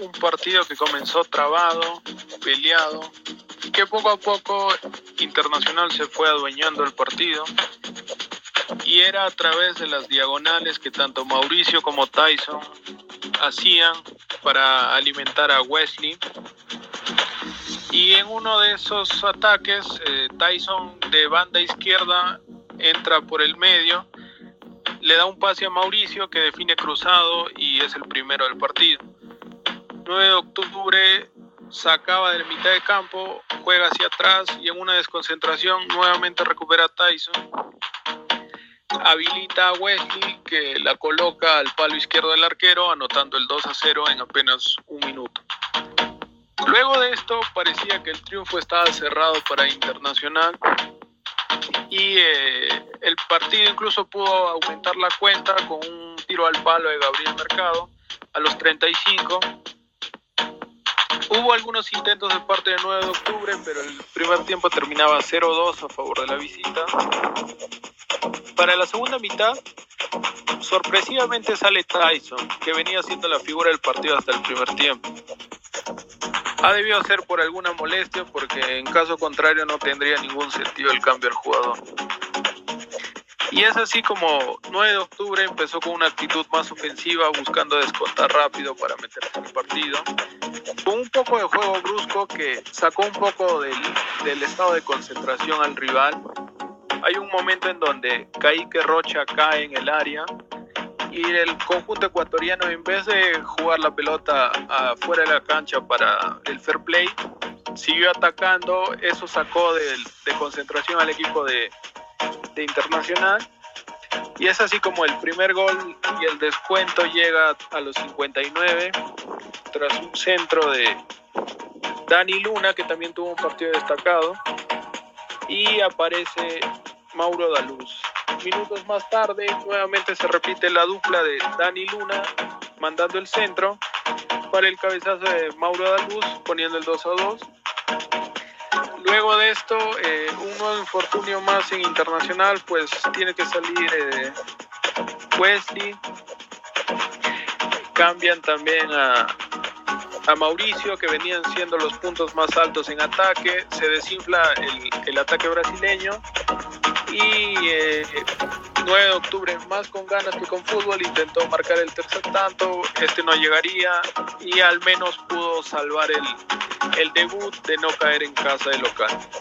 un partido que comenzó trabado, peleado, que poco a poco Internacional se fue adueñando el partido. Y era a través de las diagonales que tanto Mauricio como Tyson hacían para alimentar a Wesley. Y en uno de esos ataques, eh, Tyson de banda izquierda entra por el medio, le da un pase a Mauricio que define cruzado y es el primero del partido. 9 de octubre sacaba de mitad de campo, juega hacia atrás y en una desconcentración nuevamente recupera a Tyson. Habilita a Wesley que la coloca al palo izquierdo del arquero, anotando el 2 a 0 en apenas un minuto. Luego de esto parecía que el triunfo estaba cerrado para Internacional y eh, el partido incluso pudo aumentar la cuenta con un tiro al palo de Gabriel Mercado a los 35. Hubo algunos intentos de parte del 9 de octubre, pero el primer tiempo terminaba 0-2 a favor de la visita. Para la segunda mitad, sorpresivamente sale Tyson, que venía siendo la figura del partido hasta el primer tiempo. Ha debido ser por alguna molestia, porque en caso contrario no tendría ningún sentido el cambio al jugador. Y es así como 9 de octubre empezó con una actitud más ofensiva, buscando descontar rápido para meterse en el partido. Con un poco de juego brusco que sacó un poco del, del estado de concentración al rival. Hay un momento en donde Kaique Rocha cae en el área y el conjunto ecuatoriano en vez de jugar la pelota afuera de la cancha para el fair play, siguió atacando, eso sacó de, de concentración al equipo de, de Internacional. Y es así como el primer gol y el descuento llega a los 59 tras un centro de Dani Luna que también tuvo un partido destacado. Y aparece Mauro Daluz. Minutos más tarde, nuevamente se repite la dupla de Dani Luna mandando el centro para el cabezazo de Mauro Daluz poniendo el 2 a 2. De esto, eh, un nuevo infortunio más en internacional, pues tiene que salir eh, Wesley. Cambian también a, a Mauricio, que venían siendo los puntos más altos en ataque. Se desinfla el, el ataque brasileño y eh, 9 de octubre más con ganas que con fútbol intentó marcar el tercer tanto este no llegaría y al menos pudo salvar el, el debut de no caer en casa de local